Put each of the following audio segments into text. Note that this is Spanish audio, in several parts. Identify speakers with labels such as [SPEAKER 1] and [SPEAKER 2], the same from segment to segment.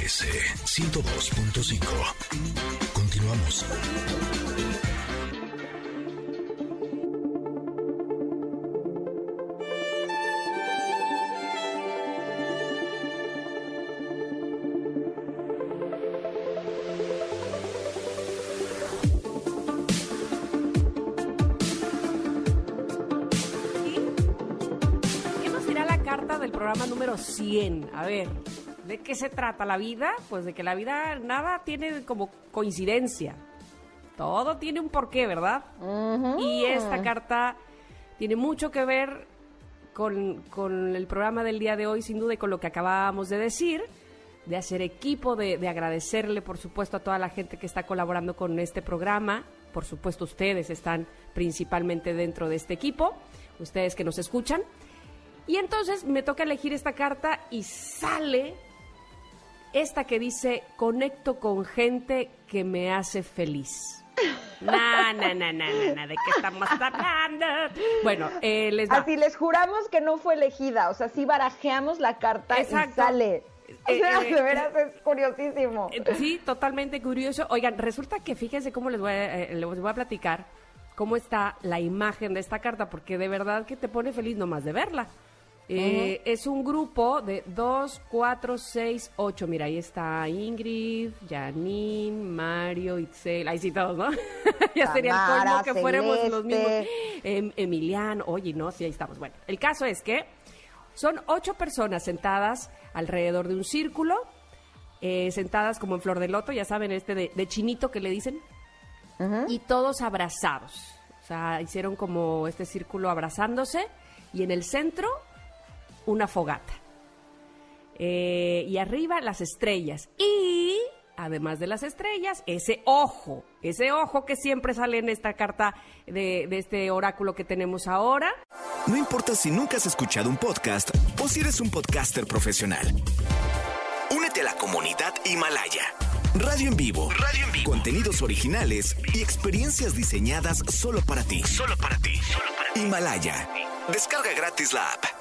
[SPEAKER 1] MBS 102.5. Continuamos.
[SPEAKER 2] ¿Qué nos dirá la carta del programa número 100? A ver, ¿de qué se trata la vida? Pues de que la vida nada tiene como coincidencia. Todo tiene un porqué, ¿verdad? Y esta carta tiene mucho que ver con, con el programa del día de hoy, sin duda, y con lo que acabábamos de decir, de hacer equipo, de, de agradecerle, por supuesto, a toda la gente que está colaborando con este programa. Por supuesto, ustedes están principalmente dentro de este equipo, ustedes que nos escuchan. Y entonces me toca elegir esta carta y sale esta que dice, conecto con gente que me hace feliz. Na, na, na, na, na, na, ¿de qué estamos hablando? Bueno, eh, les va.
[SPEAKER 3] Así les juramos que no fue elegida, o sea, sí barajeamos la carta
[SPEAKER 2] Exacto.
[SPEAKER 3] y sale. O
[SPEAKER 2] Eh,
[SPEAKER 3] sea,
[SPEAKER 2] eh,
[SPEAKER 3] de veras es curiosísimo.
[SPEAKER 2] Eh, Sí, totalmente curioso. Oigan, resulta que fíjense cómo les voy, a, eh, les voy a platicar cómo está la imagen de esta carta, porque de verdad que te pone feliz nomás de verla. Eh, Es un grupo de 2, 4, 6, 8. Mira, ahí está Ingrid, Janine, Mario, Itzel. Ahí sí todos, ¿no? ya sería el colmo
[SPEAKER 3] Tamara,
[SPEAKER 2] que fuéramos los mismos. Em, Emiliano, oye, no, sí, ahí estamos. Bueno, el caso es que son ocho personas sentadas alrededor de un círculo, eh, sentadas como en flor de loto, ya saben, este de, de chinito que le dicen, y todos abrazados. O sea, hicieron como este círculo abrazándose y en el centro una fogata. Eh, y arriba las estrellas. Y además de las estrellas, ese ojo, ese ojo que siempre sale en esta carta de, de este oráculo que tenemos ahora.
[SPEAKER 1] No importa si nunca has escuchado un podcast o si eres un podcaster profesional. Únete a la comunidad Himalaya. Radio en vivo. Radio en vivo. Contenidos originales y experiencias diseñadas solo para ti. Solo para ti. Himalaya. Descarga gratis la app.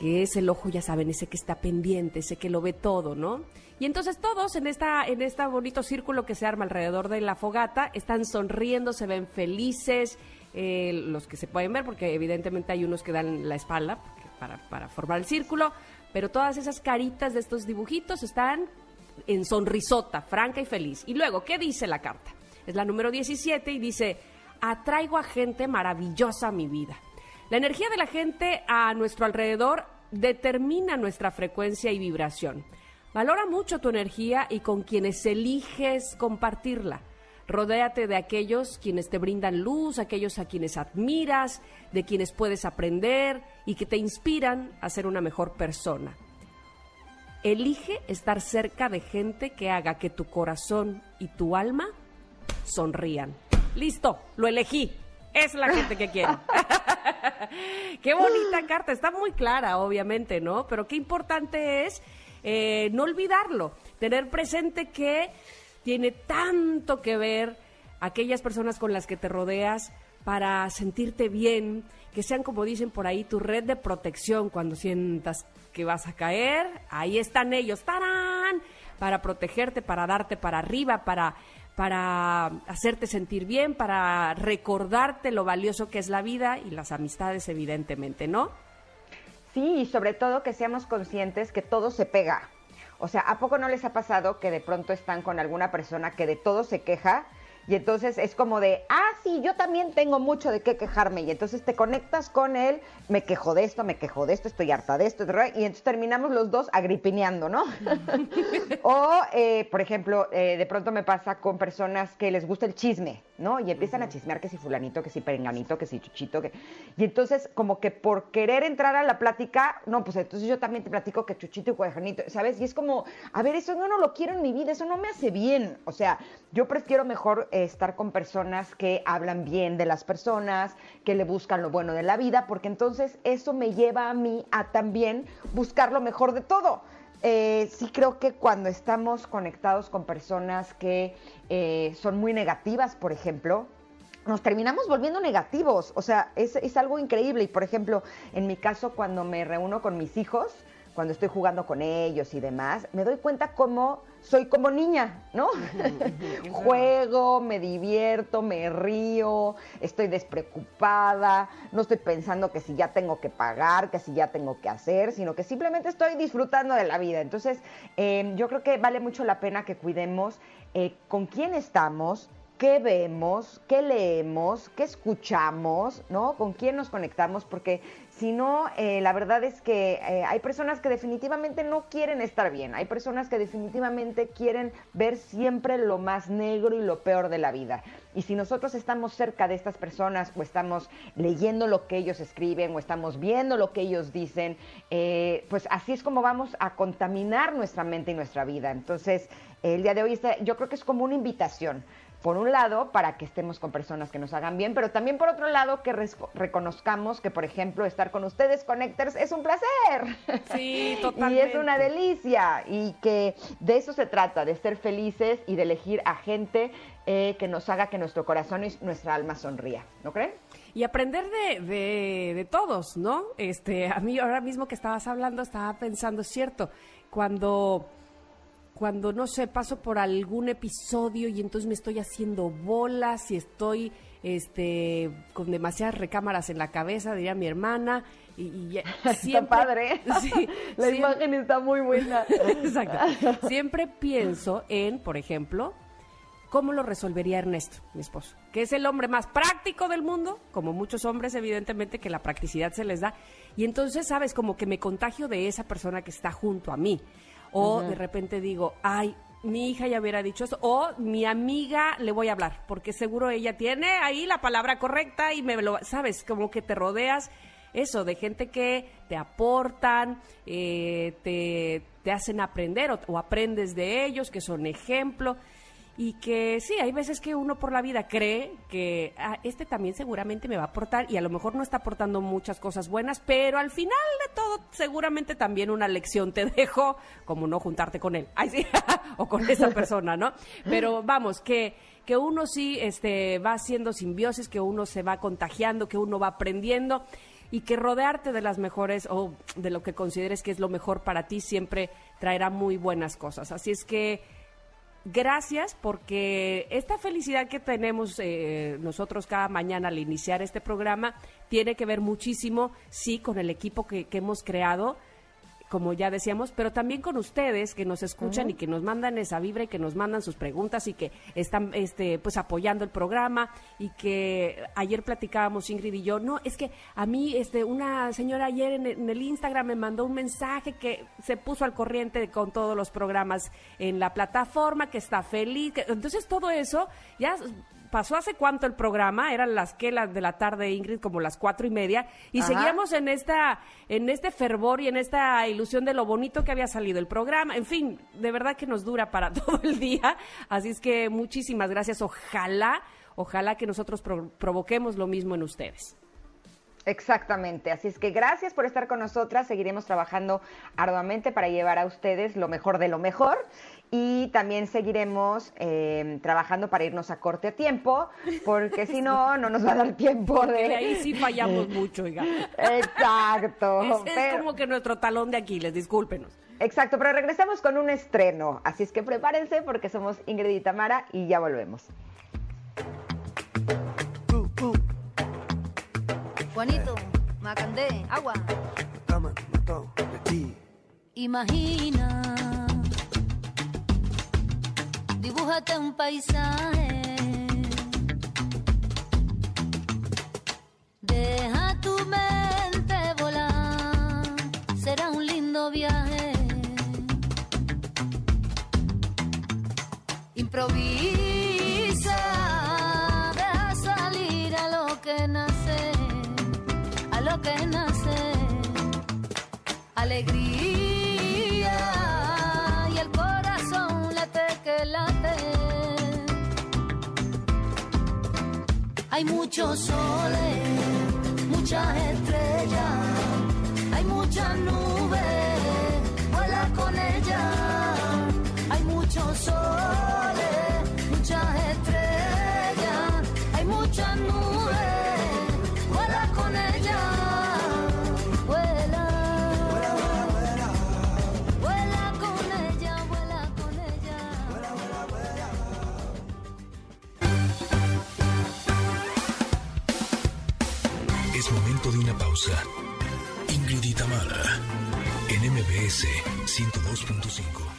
[SPEAKER 2] Que es el ojo, ya saben, ese que está pendiente, ese que lo ve todo, ¿no? Y entonces todos en esta en este bonito círculo que se arma alrededor de la fogata están sonriendo, se ven felices, eh, los que se pueden ver, porque evidentemente hay unos que dan la espalda para, para formar el círculo, pero todas esas caritas de estos dibujitos están en sonrisota, franca y feliz. Y luego, ¿qué dice la carta? Es la número 17 y dice, atraigo a gente maravillosa a mi vida. La energía de la gente a nuestro alrededor determina nuestra frecuencia y vibración. Valora mucho tu energía y con quienes eliges compartirla. Rodéate de aquellos quienes te brindan luz, aquellos a quienes admiras, de quienes puedes aprender y que te inspiran a ser una mejor persona. Elige estar cerca de gente que haga que tu corazón y tu alma sonrían. Listo, lo elegí. Es la gente que quiero. qué bonita carta. Está muy clara, obviamente, ¿no? Pero qué importante es eh, no olvidarlo. Tener presente que tiene tanto que ver aquellas personas con las que te rodeas para sentirte bien, que sean, como dicen por ahí, tu red de protección cuando sientas que vas a caer. Ahí están ellos, ¡tarán! Para protegerte, para darte para arriba, para, para hacerte sentir bien, para recordarte lo valioso que es la vida y las amistades, evidentemente, ¿no?
[SPEAKER 3] Sí, y sobre todo que seamos conscientes que todo se pega. O sea, ¿a poco no les ha pasado que de pronto están con alguna persona que de todo se queja? Y entonces es como de, ah, sí, yo también tengo mucho de qué quejarme. Y entonces te conectas con él, me quejo de esto, me quejo de esto, estoy harta de esto. Y entonces terminamos los dos agripineando, ¿no? o, eh, por ejemplo, eh, de pronto me pasa con personas que les gusta el chisme, ¿no? Y empiezan a chismear que si fulanito, que si perenganito, que si chuchito. Que... Y entonces como que por querer entrar a la plática, no, pues entonces yo también te platico que chuchito y cuajanito, ¿sabes? Y es como, a ver, eso yo no lo quiero en mi vida, eso no me hace bien. O sea, yo prefiero mejor eh, estar con personas que hablan bien de las personas, que le buscan lo bueno de la vida, porque entonces eso me lleva a mí a también buscar lo mejor de todo. Eh, sí creo que cuando estamos conectados con personas que eh, son muy negativas, por ejemplo, nos terminamos volviendo negativos. O sea, es, es algo increíble. Y por ejemplo, en mi caso, cuando me reúno con mis hijos, cuando estoy jugando con ellos y demás, me doy cuenta cómo soy como niña, ¿no? Juego, me divierto, me río, estoy despreocupada, no estoy pensando que si ya tengo que pagar, que si ya tengo que hacer, sino que simplemente estoy disfrutando de la vida. Entonces, eh, yo creo que vale mucho la pena que cuidemos eh, con quién estamos, qué vemos, qué leemos, qué escuchamos, ¿no? Con quién nos conectamos, porque si no, eh, la verdad es que eh, hay personas que definitivamente no quieren estar bien, hay personas que definitivamente quieren ver siempre lo más negro y lo peor de la vida. Y si nosotros estamos cerca de estas personas o estamos leyendo lo que ellos escriben o estamos viendo lo que ellos dicen, eh, pues así es como vamos a contaminar nuestra mente y nuestra vida. Entonces, el día de hoy yo creo que es como una invitación por un lado, para que estemos con personas que nos hagan bien, pero también por otro lado, que reconozcamos que, por ejemplo, estar con ustedes, Connectors, es un placer.
[SPEAKER 2] Sí, totalmente.
[SPEAKER 3] y es una delicia. Y que de eso se trata, de ser felices y de elegir a gente eh, que nos haga que nuestro corazón y nuestra alma sonría. ¿No creen?
[SPEAKER 2] y aprender de, de, de, todos, ¿no? Este, a mí ahora mismo que estabas hablando estaba pensando, es cierto, cuando cuando, no sé, paso por algún episodio y entonces me estoy haciendo bolas y estoy este, con demasiadas recámaras en la cabeza, diría mi hermana. Y, y
[SPEAKER 3] está padre. Sí, la imagen está muy buena.
[SPEAKER 2] Exacto. Siempre pienso en, por ejemplo, cómo lo resolvería Ernesto, mi esposo, que es el hombre más práctico del mundo, como muchos hombres, evidentemente, que la practicidad se les da. Y entonces, sabes, como que me contagio de esa persona que está junto a mí. O de repente digo, ay, mi hija ya hubiera dicho eso, o mi amiga le voy a hablar, porque seguro ella tiene ahí la palabra correcta y me lo, sabes, como que te rodeas eso, de gente que te aportan, eh, te, te, hacen aprender o, aprendes de ellos, que son ejemplo y que sí, hay veces que uno por la vida cree que ah, este también seguramente me va a aportar y a lo mejor no está aportando muchas cosas buenas, pero al final de todo seguramente también una lección te dejo, como no juntarte con él, o con esa persona, ¿no? Pero vamos, que que uno sí este, va haciendo simbiosis, que uno se va contagiando, que uno va aprendiendo y que rodearte de las mejores o de lo que consideres que es lo mejor para ti siempre traerá muy buenas cosas. Así es que gracias porque esta felicidad que tenemos eh, nosotros cada mañana al iniciar este programa tiene que ver muchísimo, sí, con el equipo que, que hemos creado como ya decíamos, pero también con ustedes que nos escuchan y que nos mandan esa vibra y que nos mandan sus preguntas y que están este pues apoyando el programa y que ayer platicábamos Ingrid y yo, no, es que a mí este una señora ayer en, en el Instagram me mandó un mensaje que se puso al corriente con todos los programas en la plataforma, que está feliz, entonces todo eso ya pasó hace cuánto el programa, eran las que las de la tarde, Ingrid, como las cuatro y media, y seguíamos en esta, en este fervor y en esta ilusión de lo bonito que había salido el programa. En fin, de verdad que nos dura para todo el día. Así es que muchísimas gracias. Ojalá, ojalá que nosotros provoquemos lo mismo en ustedes.
[SPEAKER 3] Exactamente, así es que gracias por estar con nosotras, seguiremos trabajando arduamente para llevar a ustedes lo mejor de lo mejor y también seguiremos eh, trabajando para irnos a corte a tiempo, porque si no, no nos va a dar tiempo de...
[SPEAKER 2] ahí sí fallamos mucho, oiga.
[SPEAKER 3] Exacto.
[SPEAKER 2] Es, como que nuestro talón de Aquiles, discúlpenos.
[SPEAKER 3] Exacto, pero regresamos con un estreno, así es que prepárense porque somos Ingrid y Tamara y ya volvemos.
[SPEAKER 4] Juanito, Macandé, agua. Imagina dibújate un paisaje. Deja tu mente volar, será un lindo viaje. Improvisa, deja salir a lo que nace, a lo que nace. Hay muchos soles, muchas estrellas, hay muchas nubes, vuela con ellas. Hay muchos soles,
[SPEAKER 5] Ingrid Itamara, en MBS 102.5.